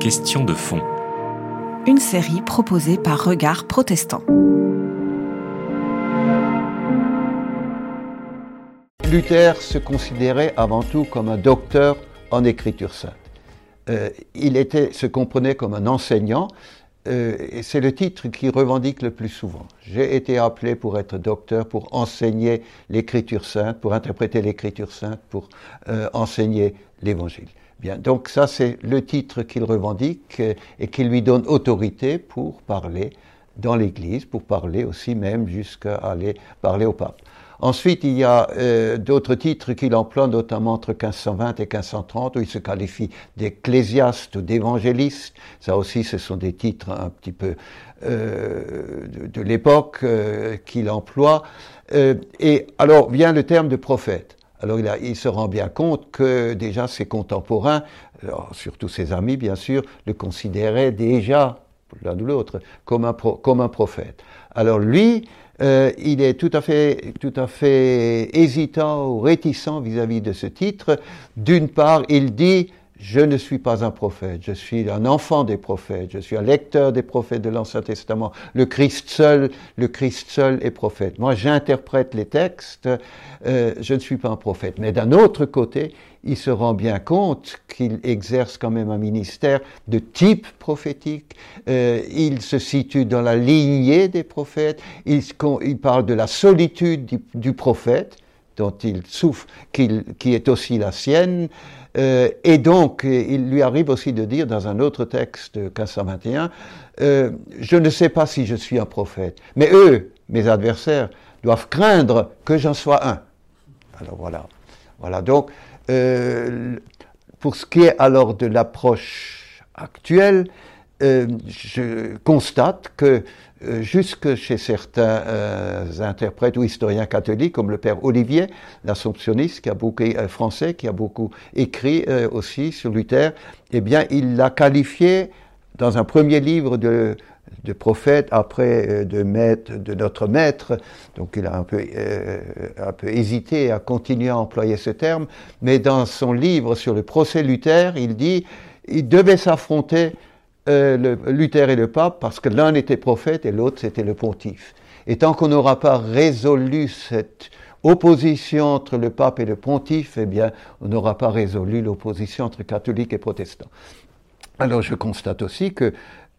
Question de fond. Une série proposée par Regard Protestant. Luther se considérait avant tout comme un docteur en écriture sainte. Euh, il était, se comprenait comme un enseignant, euh, c'est le titre qu'il revendique le plus souvent. J'ai été appelé pour être docteur, pour enseigner l'écriture sainte, pour interpréter l'écriture sainte, pour euh, enseigner l'évangile. Bien, donc ça c'est le titre qu'il revendique et qui lui donne autorité pour parler dans l'Église, pour parler aussi même jusqu'à aller parler au pape. Ensuite, il y a euh, d'autres titres qu'il emploie, notamment entre 1520 et 1530, où il se qualifie d'ecclésiaste ou d'évangéliste. Ça aussi, ce sont des titres un petit peu euh, de, l'époque euh, qu'il emploie. et alors vient le terme de prophète. Alors il, se rend bien compte que déjà ses contemporains, surtout ses amis bien sûr, le considéraient déjà, l'un ou l'autre, comme un prophète. Alors lui, euh, il est tout à fait, tout à fait hésitant ou réticent vis-à-vis de ce titre. D'une part, il dit je ne suis pas un prophète, je suis un enfant des prophètes, je suis un lecteur des prophètes de l'Ancien Testament. Le Christ seul, le Christ seul est prophète. Moi, j'interprète les textes, euh, je ne suis pas un prophète. Mais d'un autre côté, il se rend bien compte qu'il exerce quand même un ministère de type prophétique. Euh, il se situe dans la lignée des prophètes. Il, parle de la solitude du prophète dont il souffre, qui, est aussi la sienne. Euh, et donc, il lui arrive aussi de dire dans un autre texte de 1521, euh, je ne sais pas si je suis un prophète, mais eux, mes adversaires, doivent craindre que j'en sois un. Alors voilà. Voilà, donc, euh, pour ce qui est alors de l'approche actuelle, euh, je constate que euh, jusque chez certains interprètes ou historiens catholiques, comme le père Olivier, l'assomptionniste qui a beaucoup français, qui a beaucoup écrit aussi sur Luther, eh bien, il l'a qualifié dans un premier livre de de prophète, après euh, de maître, de notre maître. Donc il a un peu, euh, un peu hésité à continuer à employer ce terme, mais dans son livre sur le procès Luther, il dit il devait s'affronter euh, Luther et le pape parce que l'un était prophète et l'autre c'était le pontife. Et tant qu'on n'aura pas résolu cette opposition entre le pape et le pontife, eh bien, on n'aura pas résolu l'opposition entre catholiques et protestants. Alors je constate aussi que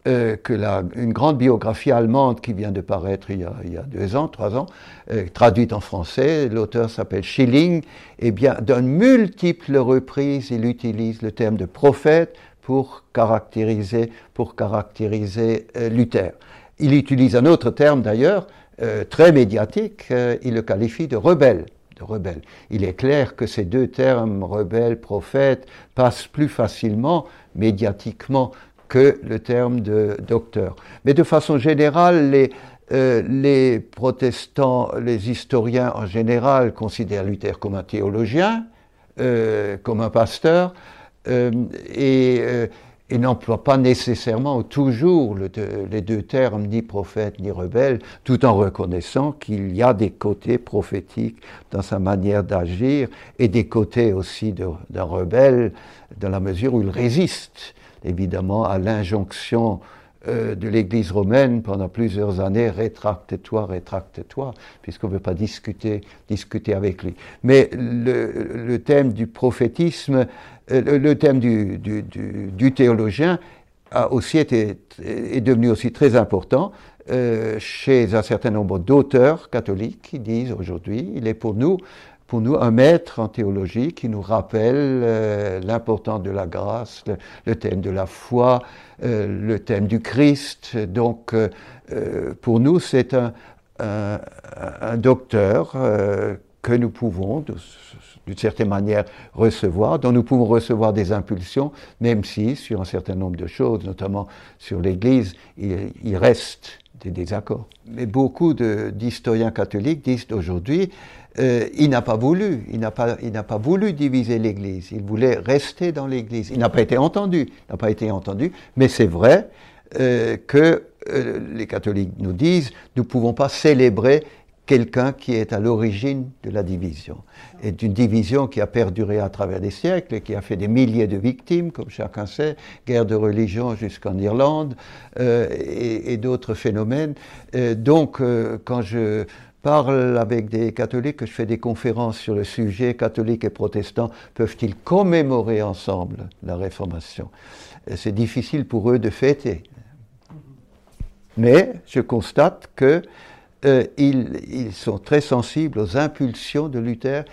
euh, que la, une grande biographie allemande qui vient de paraître il y a, deux ans, trois ans, euh, traduite en français, l'auteur s'appelle Schilling, eh bien, d'un multiples reprises, il utilise le terme de prophète pour caractériser, pour caractériser euh, Luther. Il utilise un autre terme d'ailleurs, euh, très médiatique, euh, il le qualifie de rebelle. De rebelle. Il est clair que ces deux termes, rebelle, prophète, passent plus facilement médiatiquement que le terme de docteur. Mais de façon générale, les, protestants, les historiens en général considèrent Luther comme un théologien, comme un pasteur, euh, et, euh, et n'emploient pas nécessairement ou toujours le, les deux termes, ni prophète ni rebelle, tout en reconnaissant qu'il y a des côtés prophétiques dans sa manière d'agir et des côtés aussi d'un rebelle dans la mesure où il résiste évidemment à l'injonction euh, de l'Église romaine pendant plusieurs années, rétracte-toi, rétracte-toi, puisqu'on ne veut pas discuter, discuter avec lui. Mais le, le thème du prophétisme, euh, le thème du, du, théologien a aussi été, est devenu aussi très important euh, chez un certain nombre d'auteurs catholiques qui disent aujourd'hui, il est pour nous pour nous un maître en théologie qui nous rappelle euh, l'importance de la grâce, le, thème de la foi, euh, le thème du Christ. Donc euh, pour nous, c'est un, docteur que nous pouvons, d'une certaine manière, recevoir, dont nous pouvons recevoir des impulsions, même si sur un certain nombre de choses, notamment sur l'Église, il reste des désaccords. Mais beaucoup d'historiens catholiques disent aujourd'hui euh, il n'a pas voulu, il n'a pas, pas voulu diviser l'Église. Il voulait rester dans l'Église. Il n'a pas été entendu, n'a pas été entendu. Mais c'est vrai euh, que euh, les catholiques nous disent, nous ne pouvons pas célébrer quelqu'un qui est à l'origine de la division. Et d'une division qui a perduré à travers des siècles et qui a fait des milliers de victimes, comme chacun sait, guerre de religion jusqu'en Irlande euh, et, d'autres phénomènes. Euh, donc, euh, quand je parle avec des catholiques, que je fais des conférences sur le sujet, catholiques et protestants, peuvent-ils commémorer ensemble la Réformation? C'est difficile pour eux de fêter. Mais je constate que euh, ils, sont très sensibles aux impulsions de Luther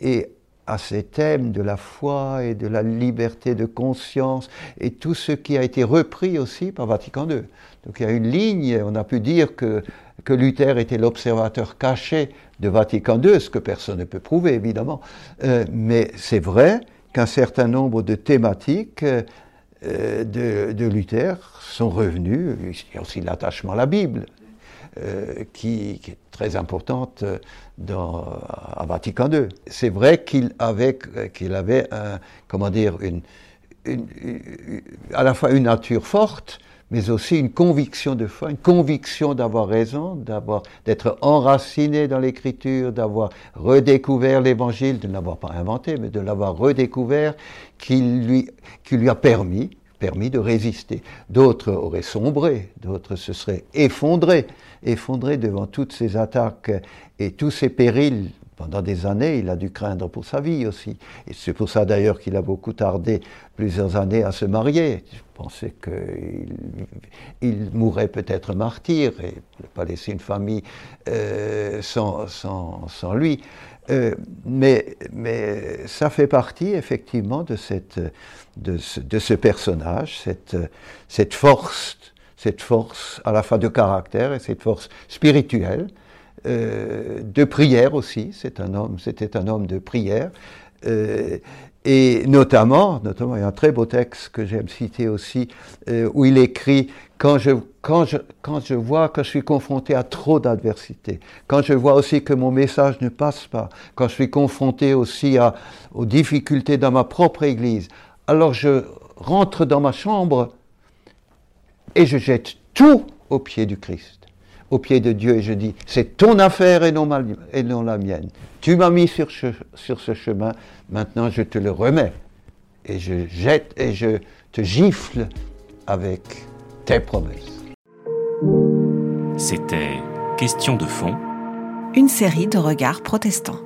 et à ces thèmes de la foi et de la liberté de conscience et tout ce qui a été repris aussi par Vatican II. Donc il y a une ligne, on a pu dire que, que Luther était l'observateur caché de Vatican II, ce que personne ne peut prouver évidemment, euh, mais c'est vrai qu'un certain nombre de thématiques euh, de, de, Luther sont revenues, il y a aussi l'attachement à la Bible, euh, qui, est très importante euh, dans, à Vatican II. C'est vrai qu'il avait, qu'il avait un, comment dire, à la fois une nature forte, mais aussi une conviction de foi, une conviction d'avoir raison, d'avoir, d'être enraciné dans l'écriture, d'avoir redécouvert l'évangile, de ne l'avoir pas inventé, mais de l'avoir redécouvert, qui lui, qui lui a permis, permis de résister. D'autres auraient sombré, d'autres se seraient effondrés effondré devant toutes ces attaques et tous ces périls. Pendant des années, il a dû craindre pour sa vie aussi. Et c'est pour ça d'ailleurs qu'il a beaucoup tardé plusieurs années à se marier. Je pensais qu'il il mourrait peut-être martyr et ne pas laisser une famille euh, sans, sans, sans, lui. Euh, mais, mais ça fait partie effectivement de, cette, de, ce, de ce personnage, cette, cette force cette force à la fois de caractère et cette force spirituelle, euh, de prière aussi. C'est un homme, c'était un homme de prière. Et notamment, notamment, il y a un très beau texte que j'aime citer aussi, euh, où il écrit quand je, quand, je, quand je vois que je suis confronté à trop d'adversité, quand je vois aussi que mon message ne passe pas, quand je suis confronté aussi aux difficultés dans ma propre Église, alors je rentre dans ma chambre et je jette tout au pied du Christ, au pied de Dieu, et je dis, c'est ton affaire et non, et non la mienne. Tu m'as mis sur, sur ce chemin, maintenant je te le remets. Et je jette et je te gifle avec tes promesses. C'était Question de fond. Une série de regards protestants.